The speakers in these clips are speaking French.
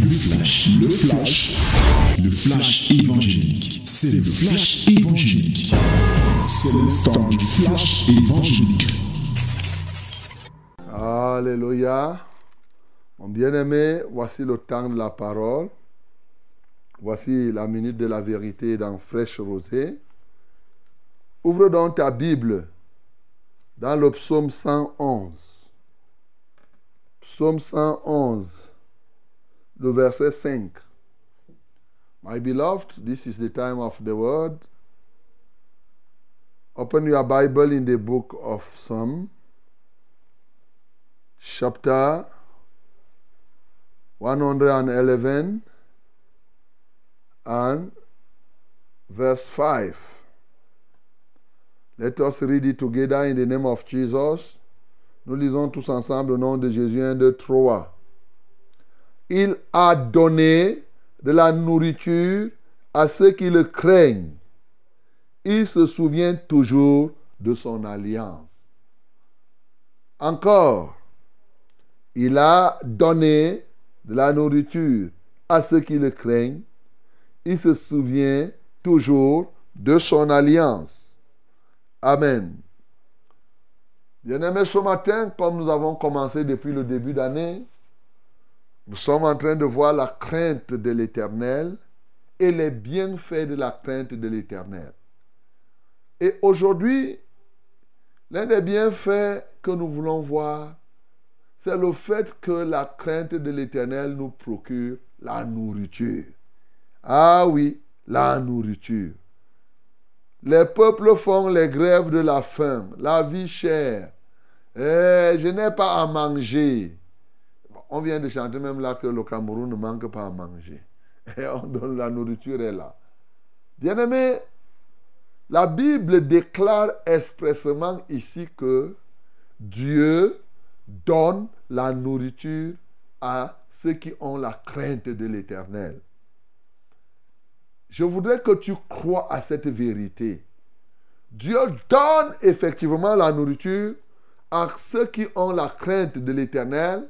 Le flash, le flash, le flash évangélique. C'est le flash évangélique. C'est le temps du flash évangélique. Alléluia. Mon bien-aimé, voici le temps de la parole. Voici la minute de la vérité dans Fraîche Rosée. Ouvre donc ta Bible dans le psaume 111. Psaume 111, le verset 5. My beloved, this is the time of the word. Open your Bible in the book of Psalm, chapter 111 and verse 5. Let us read it together in the name of Jesus. Nous lisons tous ensemble au nom de Jésus 1, 2, 3. Il a donné de la nourriture à ceux qui le craignent. Il se souvient toujours de son alliance. Encore, il a donné de la nourriture à ceux qui le craignent. Il se souvient toujours de son alliance. Amen. Bien-aimés, ce matin, comme nous avons commencé depuis le début d'année, nous sommes en train de voir la crainte de l'Éternel et les bienfaits de la crainte de l'Éternel. Et aujourd'hui, l'un des bienfaits que nous voulons voir, c'est le fait que la crainte de l'Éternel nous procure la nourriture. Ah oui, la nourriture. Les peuples font les grèves de la faim, la vie chère, eh, je n'ai pas à manger. On vient de chanter même là que le Cameroun ne manque pas à manger. Et on donne la nourriture est là. Bien-aimé, la Bible déclare expressément ici que Dieu donne la nourriture à ceux qui ont la crainte de l'éternel. Je voudrais que tu crois à cette vérité. Dieu donne effectivement la nourriture à ceux qui ont la crainte de l'éternel,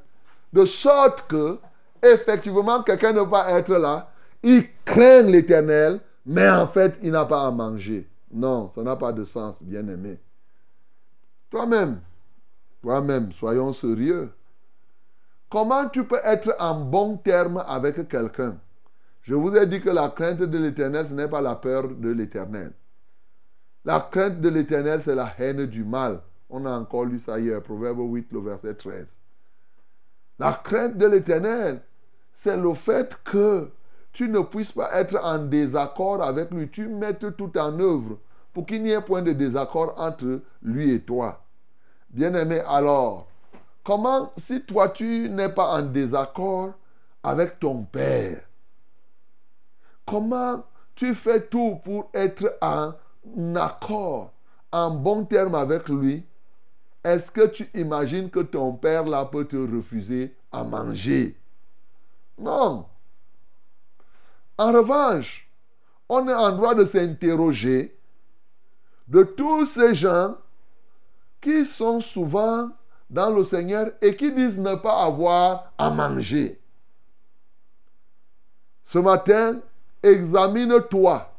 de sorte que, effectivement, quelqu'un ne va être là, il craint l'éternel, mais en fait, il n'a pas à manger. Non, ça n'a pas de sens, bien-aimé. Toi-même, toi-même, soyons sérieux. Comment tu peux être en bon terme avec quelqu'un? Je vous ai dit que la crainte de l'éternel, ce n'est pas la peur de l'éternel. La crainte de l'éternel, c'est la haine du mal. On a encore lu ça hier, Proverbe 8, le verset 13. La crainte de l'éternel, c'est le fait que tu ne puisses pas être en désaccord avec lui. Tu mettes tout en œuvre pour qu'il n'y ait point de désaccord entre lui et toi. Bien-aimé, alors, comment, si toi tu n'es pas en désaccord avec ton père, comment tu fais tout pour être en accord, en bon terme avec lui? Est-ce que tu imagines que ton père là peut te refuser à manger? Non. En revanche, on est en droit de s'interroger de tous ces gens qui sont souvent dans le Seigneur et qui disent ne pas avoir à manger. Ce matin, examine-toi.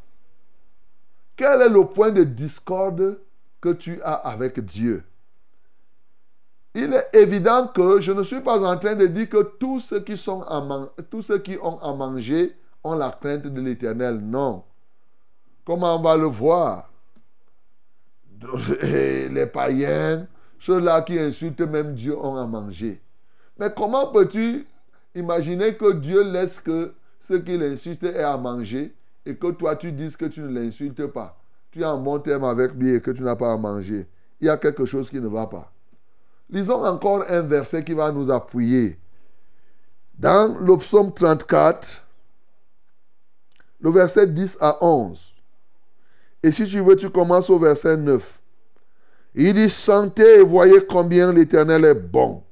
Quel est le point de discorde que tu as avec Dieu? Il est évident que je ne suis pas en train de dire que tous ceux qui, ont à manger ont la crainte de l'éternel. Non. Comment on va le voir? Les païens, ceux-là qui insultent même Dieu ont à manger. Mais comment peux-tu imaginer que Dieu laisse que ceux qui l'insultent aient à manger et que toi tu dises que tu ne l'insultes pas? Tu es en bon terme avec lui et que tu n'as pas à manger. Il y a quelque chose qui ne va pas. Lisons encore un verset qui va nous appuyer. Dans le psaume 34, le verset 10 à 11. Et si tu veux, tu commences au verset 9. Il dit, sentez et voyez combien l'Éternel est bon.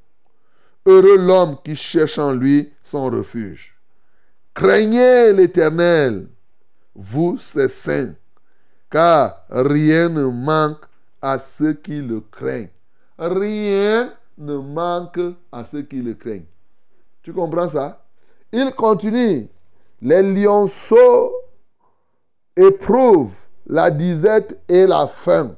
Heureux l'homme qui cherche en lui son refuge. Craignez l'Éternel, vous ses saints, car rien ne manque à ceux qui le craignent. Rien ne manque à ceux qui le craignent. Tu comprends ça? Il continue. Les lionceaux éprouvent la disette et la faim.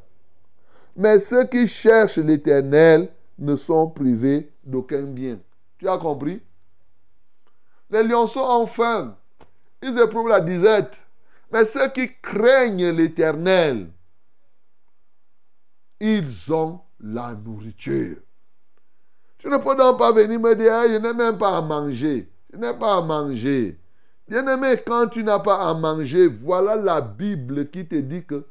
Mais ceux qui cherchent l'Éternel ne sont privés d'aucun bien. Tu as compris? Les lionceaux ont faim. Ils éprouvent la disette. Mais ceux qui craignent l'Éternel, ils ont la nourriture. Tu ne peux donc pas venir me dire, je n'ai même pas à manger. Je n'ai pas à manger. Bien-aimé, quand tu n'as pas à manger, voilà la Bible qui te dit que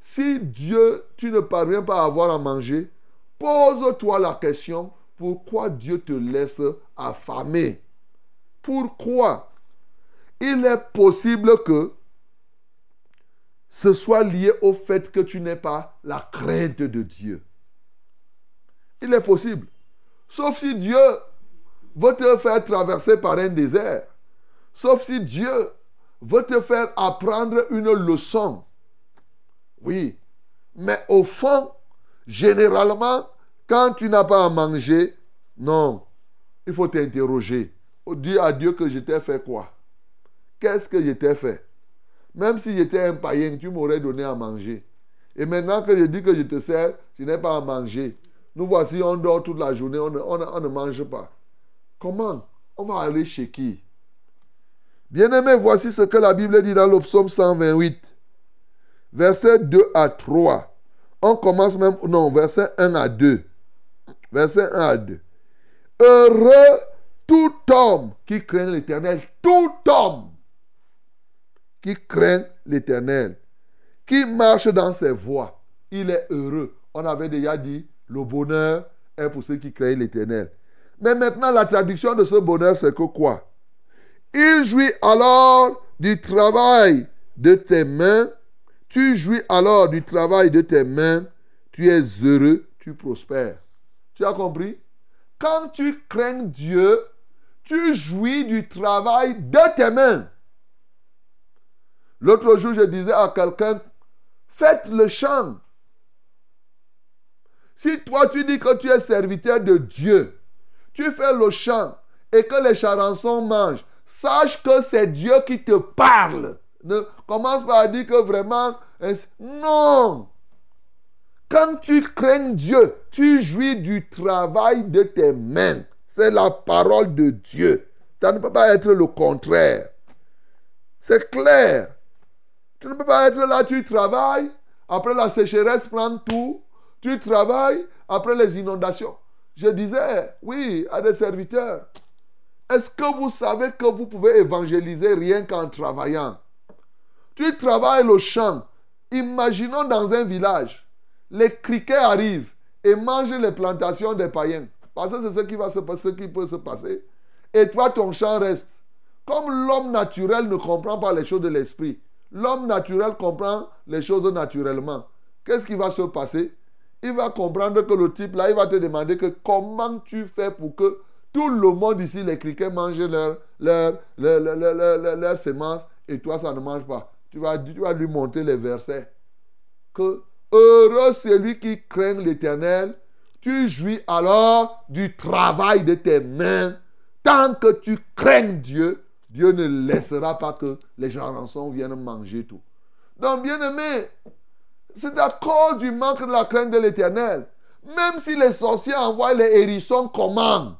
si Dieu, tu ne parviens pas à avoir à manger, pose-toi la question, pourquoi Dieu te laisse affamer? Pourquoi? Il est possible que ce soit lié au fait que tu n'aies pas la crainte de Dieu. Il est possible. Sauf si Dieu veut te faire traverser par un désert. Sauf si Dieu veut te faire apprendre une leçon. Oui. Mais au fond, généralement, quand tu n'as pas à manger, non, il faut t'interroger. Dis à Dieu que je t'ai fait quoi? Qu'est-ce que je t'ai fait? Même si j'étais un païen, tu m'aurais donné à manger. Et maintenant que je dis que je te sers, je n'ai pas à manger. Nous voici, on dort toute la journée, on ne, mange pas. Comment On va aller chez qui? Bien-aimé, voici ce que la Bible dit dans le psaume 128, versets 2 à 3. On commence même, non, verset 1 à 2. Verset 1 à 2. Heureux tout homme qui craint l'Éternel, tout homme qui craint l'Éternel, qui marche dans ses voies, il est heureux. On avait déjà dit, le bonheur est pour ceux qui craignent l'Éternel. Mais maintenant, la traduction de ce bonheur, c'est que quoi? Il jouit alors du travail de tes mains. Tu jouis alors du travail de tes mains. Tu es heureux, tu prospères. Tu as compris? Quand tu crains Dieu, tu jouis du travail de tes mains. L'autre jour, je disais à quelqu'un, faites le chant. Si toi tu dis que tu es serviteur de Dieu, tu fais le chant et que les charançons mangent, sache que c'est Dieu qui te parle. Ne commence pas à dire que vraiment... Non. Quand tu crains Dieu, tu jouis du travail de tes mains. C'est la parole de Dieu. Ça ne peut pas être le contraire. C'est clair. Tu ne peux pas être là, tu travailles. Après la sécheresse prend tout. Tu travailles après les inondations. Je disais, oui, à des serviteurs, est-ce que vous savez que vous pouvez évangéliser rien qu'en travaillant? Tu travailles le champ. Imaginons dans un village, les criquets arrivent et mangent les plantations des païens. Parce que c'est ce qui va se passer, ce qui peut se passer. Et toi, ton champ reste. Comme l'homme naturel ne comprend pas les choses de l'esprit, l'homme naturel comprend les choses naturellement. Qu'est-ce qui va se passer? Il va comprendre que le type là, il va te demander que comment tu fais pour que tout le monde ici, les criquets, mangent leurs leur, leur, semences et toi, ça ne mange pas. Tu vas, tu vas lui monter les versets. Que heureux celui qui craint l'éternel, tu jouis alors du travail de tes mains. Tant que tu crains Dieu, Dieu ne laissera pas que les gens viennent manger tout. Donc, bien aimé, c'est à cause du manque de la crainte de l'éternel. Même si les sorciers envoient les hérissons comment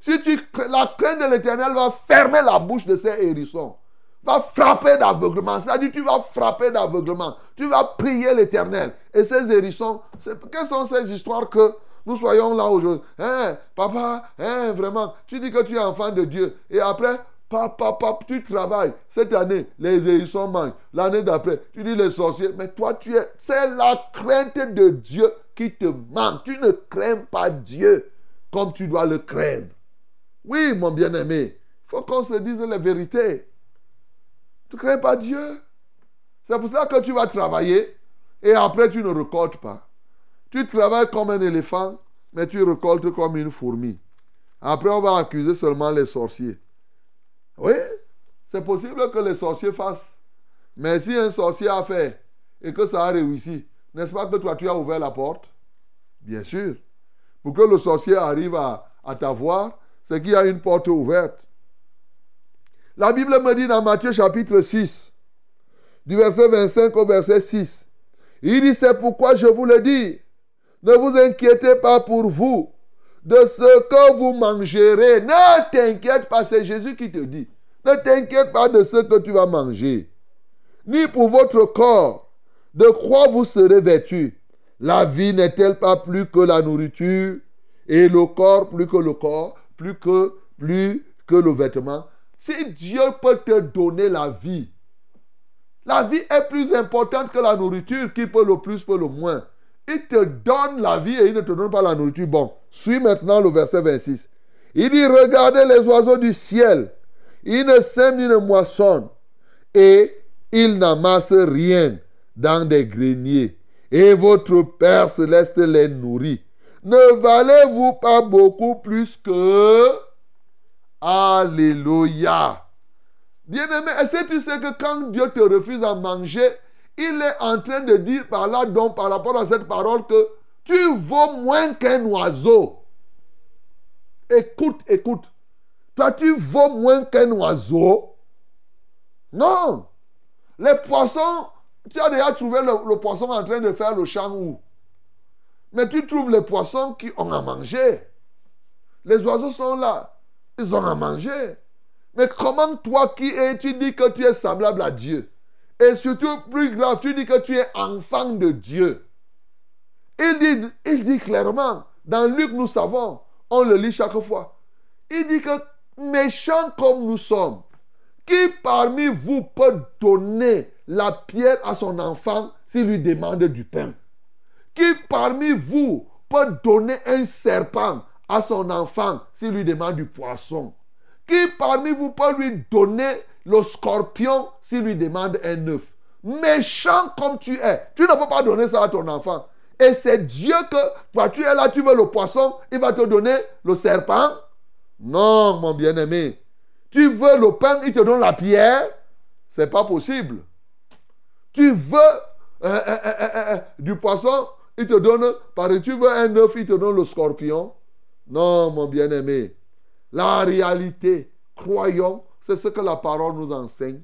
Si tu, la crainte de l'éternel va fermer la bouche de ces hérissons, va frapper d'aveuglement. C'est-à-dire, tu vas frapper d'aveuglement. Tu vas prier l'éternel. Et ces hérissons, quelles sont ces histoires que nous soyons là aujourd'hui? Hein, papa, hein, vraiment, tu dis que tu es enfant de Dieu. Et après, Papa, papa, tu travailles. Cette année, les hérissons mangent. L'année d'après, tu dis les sorciers. Mais toi, tu es. C'est la crainte de Dieu qui te manque. Tu ne crains pas Dieu comme tu dois le craindre. Oui, mon bien-aimé. Il faut qu'on se dise la vérité. Tu ne crains pas Dieu? C'est pour ça que tu vas travailler et après tu ne récoltes pas. Tu travailles comme un éléphant, mais tu récoltes comme une fourmi. Après, on va accuser seulement les sorciers. Oui, c'est possible que les sorciers fassent. Mais si un sorcier a fait et que ça a réussi, n'est-ce pas que toi tu as ouvert la porte? Bien sûr. Pour que le sorcier arrive à, t'avoir, c'est qu'il y a une porte ouverte. La Bible me dit dans Matthieu chapitre 6, du verset 25 au verset 6, il dit, c'est pourquoi je vous le dis, ne vous inquiétez pas pour vous de ce que vous mangerez. Ne t'inquiète pas, c'est Jésus qui te dit. Ne t'inquiète pas de ce que tu vas manger. Ni pour votre corps, de quoi vous serez vêtu. La vie n'est-elle pas plus que la nourriture et le corps plus que le corps, plus que, plus que le vêtement? Si Dieu peut te donner la vie, la vie est plus importante que la nourriture qui peut le plus, peut le moins? Il te donne la vie et il ne te donne pas la nourriture. Bon, suis maintenant le verset 26. Il dit, regardez les oiseaux du ciel. Ils ne sèment ni ne moissonnent. Et ils n'amassent rien dans des greniers. Et votre Père céleste les nourrit. Ne valez-vous pas beaucoup plus que... Alléluia. Bien-aimé, est-ce que tu sais que quand Dieu te refuse à manger, il est en train de dire par là, donc par rapport à cette parole, que tu vaux moins qu'un oiseau. Écoute, écoute. Toi, tu vaux moins qu'un oiseau. Non. Les poissons, tu as déjà trouvé le, poisson en train de faire le champ où? Mais tu trouves les poissons qui ont à manger. Les oiseaux sont là. Ils ont à manger. Mais comment toi qui es, tu dis que tu es semblable à Dieu? Et surtout, plus grave, tu dis que tu es enfant de Dieu. Il dit, clairement, dans Luc, nous savons, on le lit chaque fois. Il dit que méchants comme nous sommes, qui parmi vous peut donner la pierre à son enfant s'il lui demande du pain? Qui parmi vous peut donner un serpent à son enfant s'il lui demande du poisson? Qui parmi vous peut lui donner le scorpion s'il lui demande un œuf? Méchant comme tu es, tu ne peux pas donner ça à ton enfant. Et c'est Dieu que, toi tu es là, tu veux le poisson, il va te donner le serpent. Non, mon bien-aimé. Tu veux le pain, il te donne la pierre. C'est pas possible. Tu veux euh, euh, euh, du poisson, il te donne, par tu veux un œuf, il te donne le scorpion. Non, mon bien-aimé. La réalité, croyons, c'est ce que la parole nous enseigne.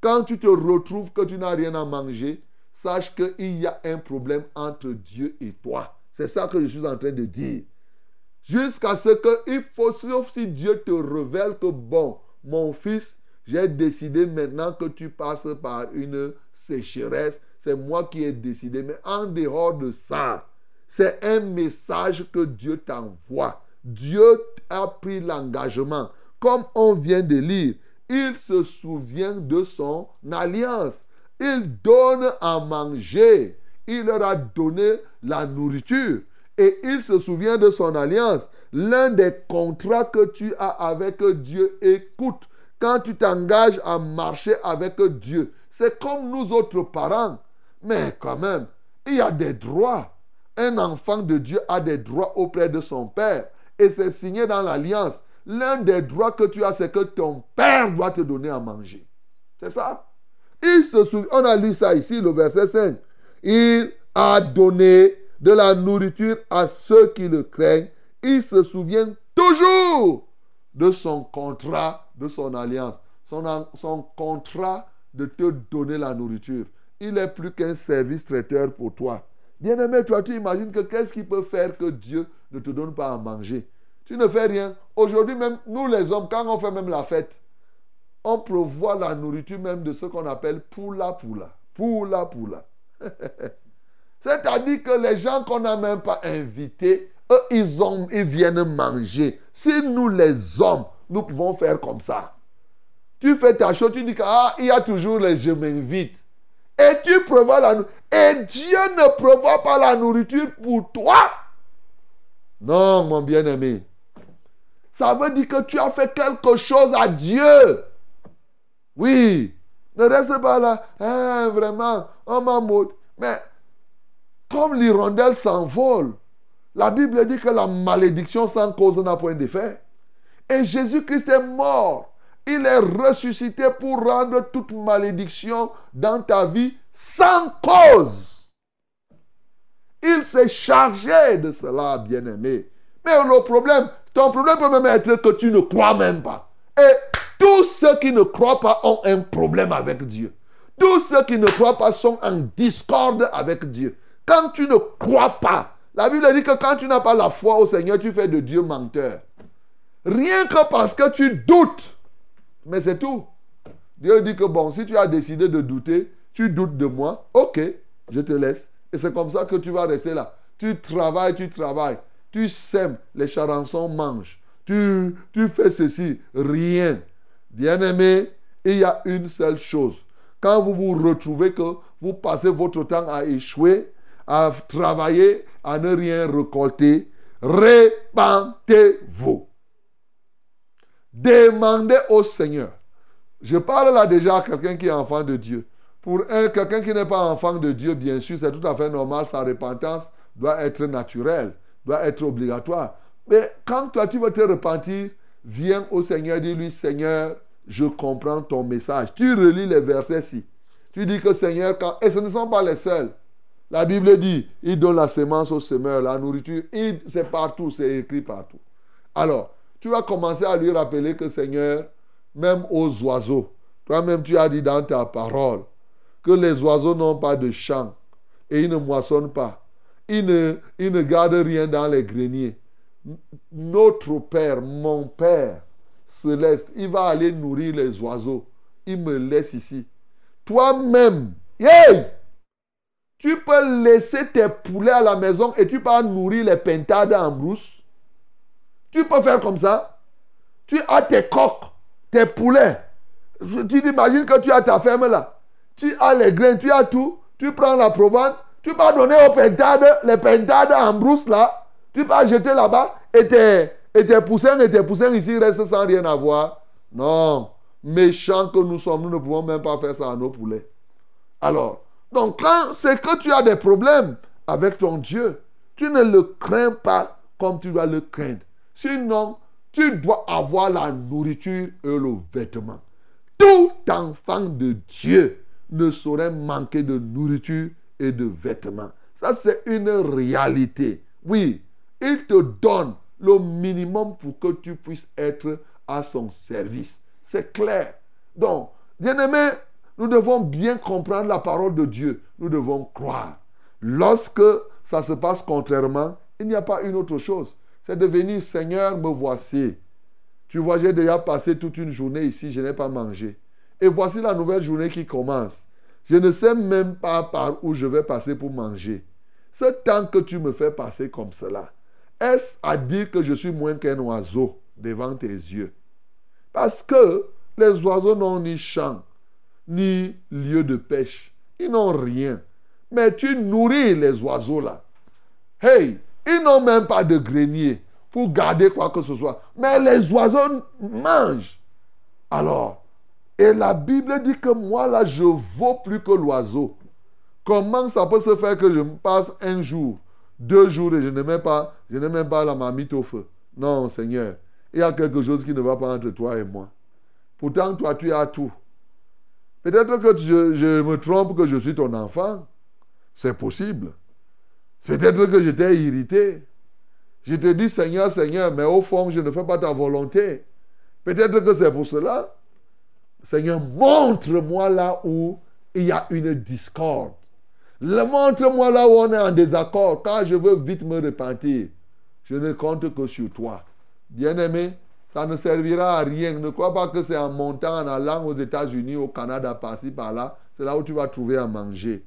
Quand tu te retrouves que tu n'as rien à manger, sache qu'il y a un problème entre Dieu et toi. C'est ça que je suis en train de dire. Jusqu'à ce que, il faut, sauf si Dieu te révèle que, bon, mon fils, j'ai décidé maintenant que tu passes par une sécheresse. C'est moi qui ai décidé. Mais en dehors de ça, c'est un message que Dieu t'envoie. Dieu a pris l'engagement. Comme on vient de lire, il se souvient de son alliance. Il donne à manger. Il leur a donné la nourriture. Et il se souvient de son alliance. L'un des contrats que tu as avec Dieu, écoute, quand tu t'engages à marcher avec Dieu, c'est comme nous autres parents. Mais quand même, il y a des droits. Un enfant de Dieu a des droits auprès de son Père et c'est signé dans l'alliance. L'un des droits que tu as, c'est que ton père doit te donner à manger. C'est ça? Il se souvient, on a lu ça ici, le verset 5. Il a donné de la nourriture à ceux qui le craignent. Il se souvient toujours de son contrat, de son alliance. Son, son contrat de te donner la nourriture. Il est plus qu'un service traiteur pour toi. Bien-aimé, toi, tu imagines que qu'est-ce qui peut faire que Dieu ne te donne pas à manger? Tu ne fais rien. Aujourd'hui même, nous les hommes, quand on fait même la fête, on prévoit la nourriture même de ce qu'on appelle poula poula. Poula poula. C'est-à-dire que les gens qu'on n'a même pas invités, eux, ils, ont, ils viennent manger. Si nous les hommes, nous pouvons faire comme ça. Tu fais ta chose, tu dis qu'il ah, y a toujours les je m'invite. Et tu prévois la nourriture. Et Dieu ne prévoit pas la nourriture pour toi. Non, mon bien-aimé. Ça veut dire que tu as fait quelque chose à Dieu. Oui. Ne reste pas là. Hein, vraiment, on m'a Mais comme l'hirondelle s'envole, la Bible dit que la malédiction sans cause n'a point d'effet. Et Jésus-Christ est mort il est ressuscité pour rendre toute malédiction dans ta vie sans cause. Il s'est chargé de cela, bien-aimé. Mais le problème, ton problème peut même être que tu ne crois même pas. Et Tous ceux qui ne croient pas ont un problème avec Dieu. Tous ceux qui ne croient pas sont en discorde avec Dieu. Quand tu ne crois pas, la Bible dit que quand tu n'as pas la foi au Seigneur, tu fais de Dieu menteur. Rien que parce que tu doutes. Mais c'est tout. Dieu dit que bon, si tu as décidé de douter, tu doutes de moi, ok, je te laisse. Et c'est comme ça que tu vas rester là. Tu travailles, tu travailles. Tu sèmes, les charançons mangent. Tu, tu fais ceci, rien. Bien-aimé, il y a une seule chose. Quand vous vous retrouvez que vous passez votre temps à échouer, à travailler, à ne rien récolter, répentez-vous. Demandez au Seigneur. Je parle là déjà à quelqu'un qui est enfant de Dieu. Pour quelqu'un qui n'est pas enfant de Dieu, bien sûr, c'est tout à fait normal. Sa repentance doit être naturelle, doit être obligatoire. Mais quand toi, tu veux te repentir, viens au Seigneur, dis-lui, Seigneur, je comprends ton message. Tu relis les versets-ci. Tu dis que Seigneur, quand... et ce ne sont pas les seuls. La Bible dit, il donne la semence au semeur, la nourriture, c'est partout, c'est écrit partout. Alors, tu vas commencer à lui rappeler que Seigneur, même aux oiseaux, toi-même tu as dit dans ta parole que les oiseaux n'ont pas de champ et ils ne moissonnent pas. Ils ne, ils ne gardent rien dans les greniers. Notre Père, mon Père céleste, il va aller nourrir les oiseaux. Il me laisse ici. Toi-même, hey! tu peux laisser tes poulets à la maison et tu peux nourrir les pentades en brousse. Tu peux faire comme ça. Tu as tes coques, tes poulets. Tu t'imagines que tu as ta ferme là. Tu as les grains, tu as tout. Tu prends la provence. Tu vas donner aux pentades, les pentades en brousse là. Tu vas jeter là-bas et tes, poussins et tes poussins ici restent sans rien avoir. Non. Méchants que nous sommes, nous ne pouvons même pas faire ça à nos poulets. Alors, donc quand c'est que tu as des problèmes avec ton Dieu, tu ne le crains pas comme tu dois le craindre. Sinon, tu dois avoir la nourriture et le vêtement. Tout enfant de Dieu ne saurait manquer de nourriture et de vêtements. Ça, c'est une réalité. Oui, il te donne le minimum pour que tu puisses être à son service. C'est clair. Donc, bien-aimé, nous devons bien comprendre la parole de Dieu. Nous devons croire. Lorsque ça se passe contrairement, il n'y a pas une autre chose c'est de venir, Seigneur, me voici. Tu vois, j'ai déjà passé toute une journée ici, je n'ai pas mangé. Et voici la nouvelle journée qui commence. Je ne sais même pas par où je vais passer pour manger. Ce temps que tu me fais passer comme cela, est-ce à dire que je suis moins qu'un oiseau devant tes yeux? Parce que les oiseaux n'ont ni champ, ni lieu de pêche. Ils n'ont rien. Mais tu nourris les oiseaux là. Hey, ils n'ont même pas de grenier pour garder quoi que ce soit. Mais les oiseaux mangent. Alors, et la Bible dit que moi là, je vaux plus que l'oiseau. Comment ça peut se faire que je passe un jour, deux jours et je n'ai même pas, je n'ai même pas la mamite au feu Non, Seigneur, il y a quelque chose qui ne va pas entre toi et moi. Pourtant, toi, tu as tout. Peut-être que je, je me trompe que je suis ton enfant. C'est possible. Peut-être que j'étais irrité. Je te dis Seigneur, Seigneur, mais au fond, je ne fais pas ta volonté. Peut-être que c'est pour cela. Seigneur, montre-moi là où il y a une discorde. Montre-moi là où on est en désaccord. Quand je veux vite me repentir, je ne compte que sur toi. Bien-aimé, ça ne servira à rien. Ne crois pas que c'est en montant, en allant aux États-Unis, au Canada, par-ci, par-là. C'est là où tu vas trouver à manger.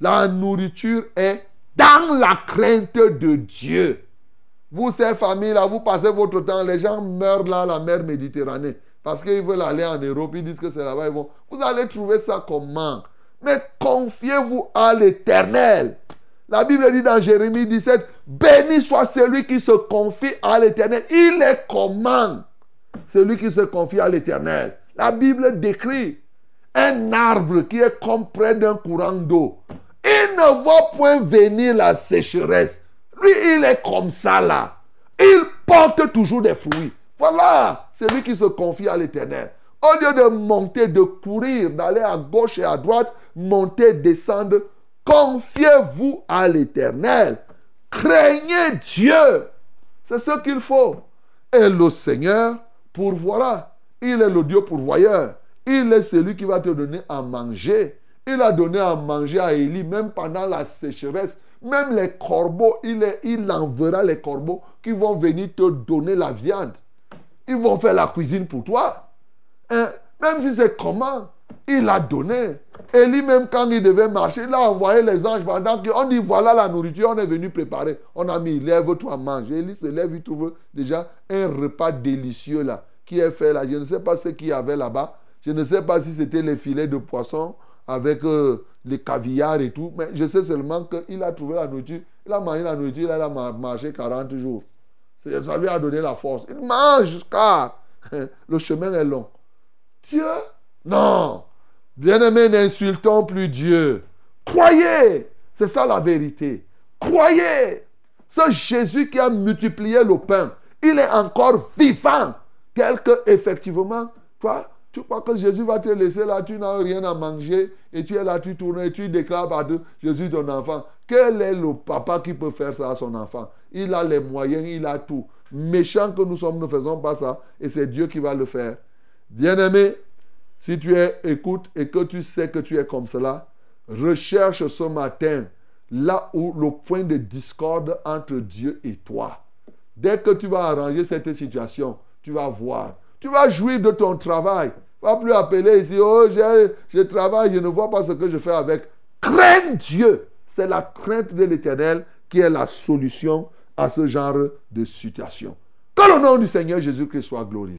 La nourriture est dans la crainte de Dieu. Vous, ces familles-là, vous passez votre temps, les gens meurent là, la mer Méditerranée, parce qu'ils veulent aller en Europe, ils disent que c'est là-bas, ils vont. Vous allez trouver ça comment? Mais confiez-vous à l'éternel. La Bible dit dans Jérémie 17, béni soit celui qui se confie à l'éternel. Il est comment Celui qui se confie à l'éternel. La Bible décrit un arbre qui est comme près d'un courant d'eau. Il ne voit point venir la sécheresse. Lui, il est comme ça là. Il porte toujours des fruits. Voilà, c'est lui qui se confie à l'éternel. Au lieu de monter, de courir, d'aller à gauche et à droite, monter, descendre, confiez-vous à l'éternel. Craignez Dieu. C'est ce qu'il faut. Et le Seigneur pourvoira. Il est le Dieu pourvoyeur. Il est celui qui va te donner à manger. Il a donné à manger à Élie, même pendant la sécheresse. Même les corbeaux, il, il enverra les corbeaux qui vont venir te donner la viande. Ils vont faire la cuisine pour toi. Même si c'est comment, il a donné. Élie, même quand il devait marcher, il a envoyé les anges pendant qu'on dit voilà la nourriture, on est venu préparer. On a mis, lève-toi, mange. Élie se lève, il trouve déjà un repas délicieux là, qui est fait là. Je ne sais pas ce qu'il y avait là-bas. Je ne sais pas si c'était les filets de poisson avec euh, les caviars et tout. Mais je sais seulement qu'il a trouvé la nourriture. Il a mangé la nourriture, il a marché 40 jours. Ça lui a donné la force. Il mange car le chemin est long. Dieu? Non. Bien-aimé, n'insultons plus Dieu. Croyez. C'est ça la vérité. Croyez. Ce Jésus qui a multiplié le pain, il est encore vivant. Tel que, effectivement, toi, tu crois que Jésus va te laisser là, tu n'as rien à manger, et tu es là, tu tournes, et tu déclares à Jésus ton enfant. Quel est le papa qui peut faire ça à son enfant? Il a les moyens, il a tout. Méchant que nous sommes, ne faisons pas ça, et c'est Dieu qui va le faire. Bien-aimé, si tu es, écoute et que tu sais que tu es comme cela, recherche ce matin là où le point de discorde entre Dieu et toi. Dès que tu vas arranger cette situation, tu vas voir. Tu vas jouir de ton travail. Vas plus appeler ici, oh, je travaille, je ne vois pas ce que je fais avec. Crains Dieu. C'est la crainte de l'éternel qui est la solution à ce genre de situation. Que le nom du Seigneur Jésus-Christ soit glorifié.